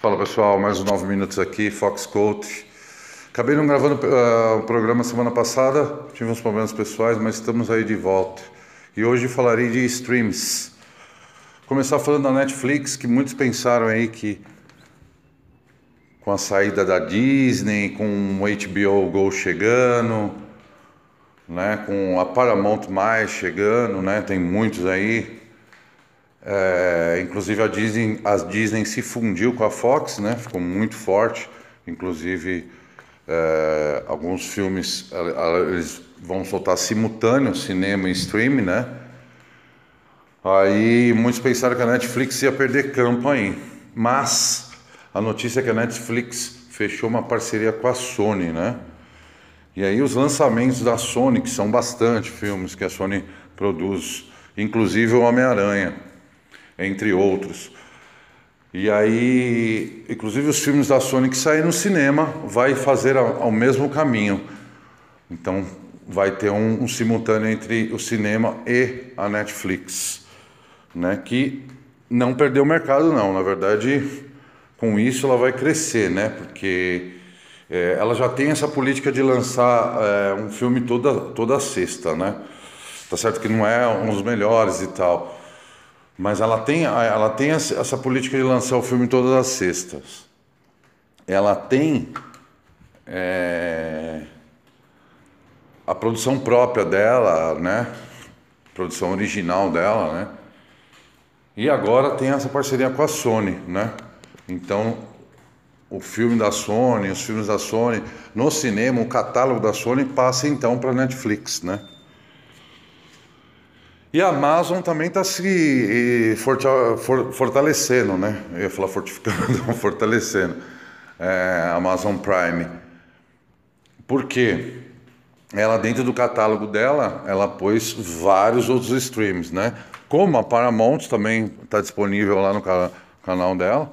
Fala pessoal, mais uns 9 minutos aqui, Fox Coach. Acabei não gravando uh, o programa semana passada, tive uns problemas pessoais, mas estamos aí de volta. E hoje falarei de streams. Começar falando da Netflix, que muitos pensaram aí que com a saída da Disney, com o HBO Go chegando, né, com a Paramount mais chegando, né, tem muitos aí, é, inclusive a Disney, a Disney se fundiu com a Fox, né? Ficou muito forte. Inclusive é, alguns filmes eles vão soltar simultâneo, cinema e streaming, né? Aí muitos pensaram que a Netflix ia perder campo aí, mas a notícia é que a Netflix fechou uma parceria com a Sony, né? E aí os lançamentos da Sony, que são bastante filmes que a Sony produz, inclusive o Homem-Aranha entre outros. E aí, inclusive os filmes da Sony que saem no cinema vai fazer ao, mesmo caminho. Então vai ter um, um, simultâneo entre o cinema e a Netflix, né? Que não perdeu o mercado não, na verdade, com isso ela vai crescer, né? Porque é, ela já tem essa política de lançar é, um filme toda toda sexta, né? Tá certo que não é um dos melhores e tal, mas ela tem, ela tem essa política de lançar o filme todas as sextas. Ela tem é, a produção própria dela, né? Produção original dela, né? E agora tem essa parceria com a Sony, né? Então, o filme da Sony, os filmes da Sony, no cinema, o catálogo da Sony passa então para Netflix, né? E a Amazon também está se fortalecendo, né? Eu ia falar fortificando, fortalecendo. É, Amazon Prime. Por quê? Ela, dentro do catálogo dela, ela pôs vários outros streams, né? Como a Paramount também está disponível lá no canal dela,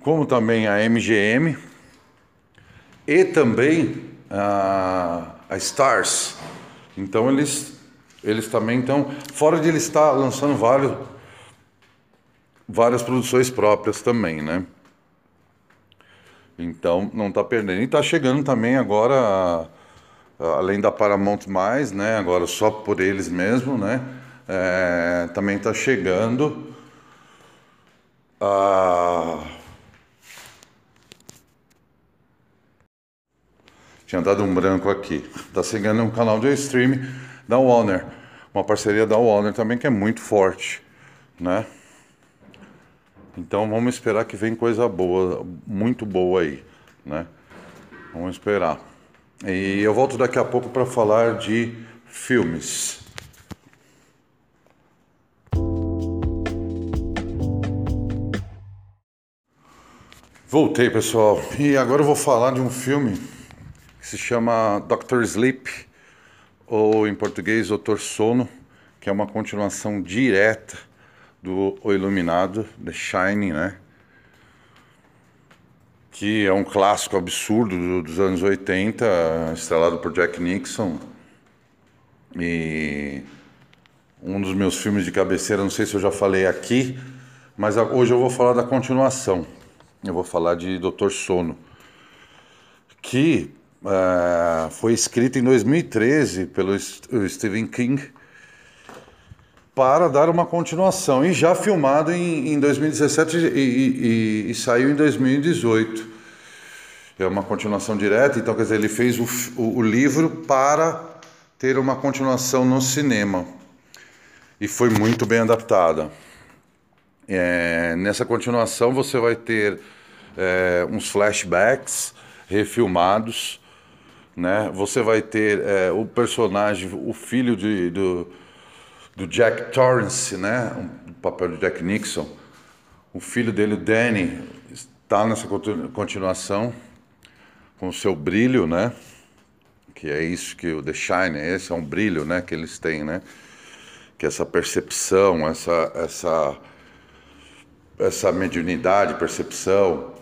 como também a MGM e também a, a Stars. Então eles eles também estão, fora de ele estar lançando vários, várias produções próprias também, né? Então não está perdendo. E está chegando também agora, além da Paramount mais, né? Agora só por eles mesmo, né? É, também está chegando a tinha dado um branco aqui. Está chegando um canal de streaming da Warner, uma parceria da Warner também que é muito forte, né? Então vamos esperar que vem coisa boa, muito boa aí, né? Vamos esperar. E eu volto daqui a pouco para falar de filmes. Voltei, pessoal. E agora eu vou falar de um filme que se chama Doctor Sleep ou em português Doutor Sono, que é uma continuação direta do O Iluminado, The Shining, né? Que é um clássico absurdo dos anos 80, estrelado por Jack Nixon. E um dos meus filmes de cabeceira, não sei se eu já falei aqui, mas hoje eu vou falar da continuação. Eu vou falar de Doutor Sono, que uh, foi escrito em 2013 pelo Stephen King para dar uma continuação e já filmado em, em 2017 e, e, e, saiu em 2018. É uma continuação direta, então quer dizer, ele fez o, o, o livro para ter uma continuação no cinema e foi muito bem adaptada. É, nessa continuação você vai ter é, uns flashbacks refilmados né? Você vai ter é, o personagem, o filho de, do, do Jack Torrance, né? O papel de Jack Nixon. O filho dele, o Danny, está nessa continuação com o seu brilho, né? Que é isso que o The Shine, esse é um brilho, né? Que eles têm, né? Que é essa percepção, essa essa essa mediunidade, percepção,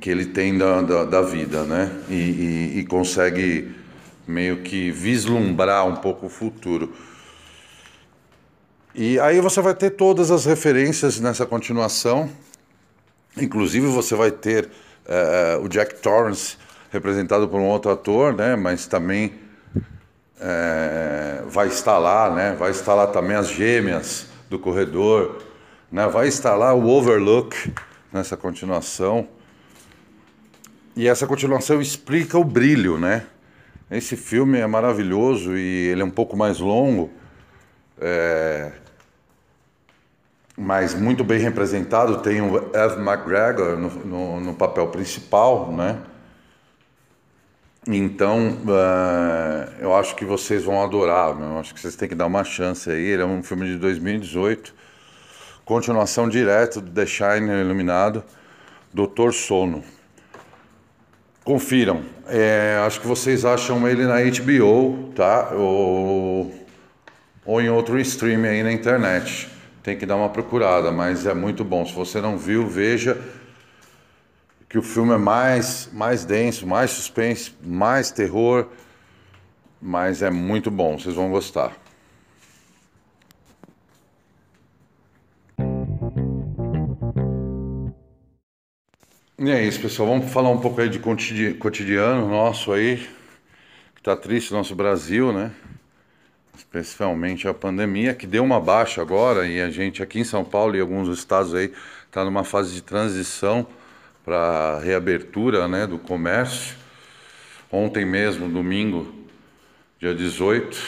que ele tem da, da, da vida, né? E, e, e, consegue meio que vislumbrar um pouco o futuro. E aí você vai ter todas as referências nessa continuação Inclusive você vai ter uh, o Jack Torrance representado por um outro ator, né? Mas também é, vai estar lá, né? Vai estar lá também as gêmeas do corredor, né? Vai estar lá o Overlook nessa continuação. E essa continuação explica o brilho, né? Esse filme é maravilhoso e ele é um pouco mais longo, é... mas muito bem representado. Tem o Ev McGregor no, no, no papel principal, né? Então, uh, eu acho que vocês vão adorar, eu acho que vocês têm que dar uma chance aí. Ele é um filme de 2018, continuação direto do The Shine Iluminado, Doutor Sono. Confiram. É, acho que vocês acham ele na HBO, tá? Ou, ou em outro stream aí na internet. Tem que dar uma procurada, mas é muito bom. Se você não viu, veja que o filme é mais, mais denso, mais suspense, mais terror, mas é muito bom, vocês vão gostar. E é isso, pessoal. Vamos falar um pouco aí de cotidiano nosso aí, que tá triste, nosso Brasil, né? Especialmente a pandemia, que deu uma baixa agora e a gente aqui em São Paulo e alguns estados aí tá numa fase de transição para reabertura né, do comércio. Ontem mesmo, domingo, dia 18,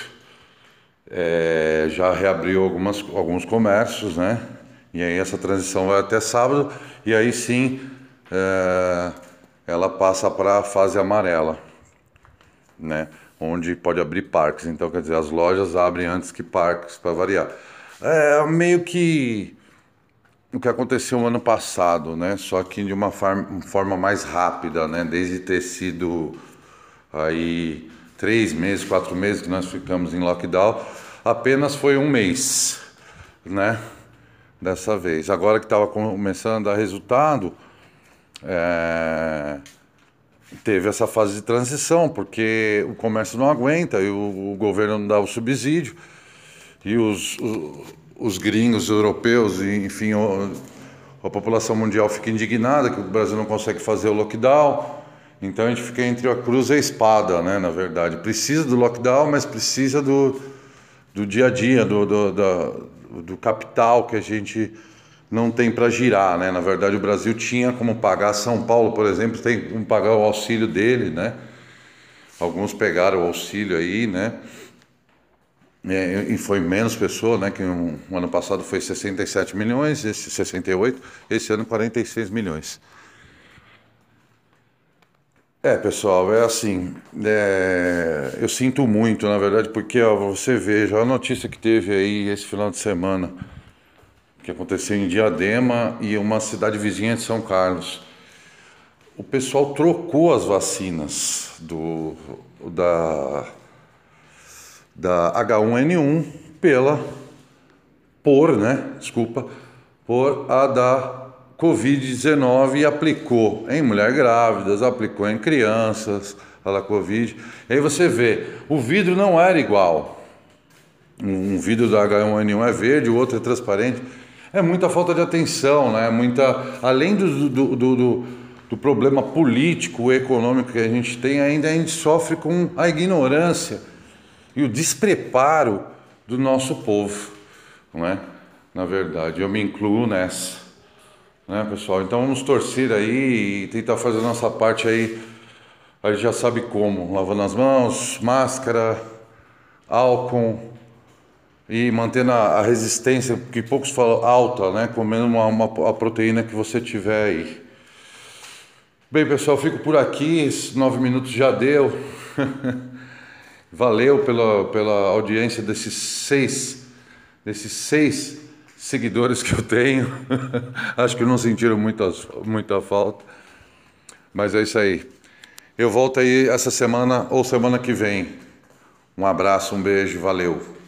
é, já reabriu algumas, alguns comércios, né? E aí essa transição vai até sábado, e aí sim é, ela passa para a fase amarela, né? Onde pode abrir parques. Então, quer dizer, as lojas abrem antes que parques, para variar. É meio que o que aconteceu no ano passado, né? Só que de uma forma mais rápida, né? Desde ter sido aí três meses, quatro meses que nós ficamos em lockdown, apenas foi um mês, né? Dessa vez. Agora que estava começando a dar resultado, é... teve essa fase de transição, porque o comércio não aguenta e o, o governo não dá o subsídio e os, os os gringos europeus, enfim, a população mundial fica indignada que o Brasil não consegue fazer o lockdown. Então a gente fica entre a cruz e a espada, né, na verdade. Precisa do lockdown, mas precisa do, do dia a dia, do, do, do, do capital que a gente não tem para girar, né? Na verdade, o Brasil tinha como pagar. São Paulo, por exemplo, tem como pagar o auxílio dele, né? Alguns pegaram o auxílio aí, né? É, e foi menos pessoa, né? Que um, um, ano passado foi 67 milhões, esse 68, esse ano 46 milhões. É, pessoal, é assim. É, eu sinto muito, na verdade, porque ó, você veja a notícia que teve aí esse final de semana, que aconteceu em Diadema e uma cidade vizinha de São Carlos. O pessoal trocou as vacinas do, da da H1N1 pela por, né, desculpa, por a da Covid-19 e aplicou em mulheres grávidas, aplicou em crianças, a da Covid. E aí você vê, o vidro não era igual. Um vidro da H1N1 é verde, o outro é transparente. É muita falta de atenção, né? Muita, além do, do, do, do, do problema político, econômico que a gente tem, ainda a gente sofre com a ignorância e o despreparo do nosso povo, não é? Na verdade, eu me incluo nessa, né, pessoal? Então vamos torcer aí e tentar fazer a nossa parte aí. A gente já sabe como, lavando as mãos, máscara, álcool e mantendo a, resistência, que poucos falam alta, né? Comendo uma, uma, a proteína que você tiver aí. Bem, pessoal, fico por aqui. Esses nove minutos já deu. Valeu pela, pela audiência desses seis, desses seis seguidores que eu tenho. Acho que não sentiram muita, muita falta. Mas é isso aí. Eu volto aí essa semana ou semana que vem. Um abraço, um beijo, valeu.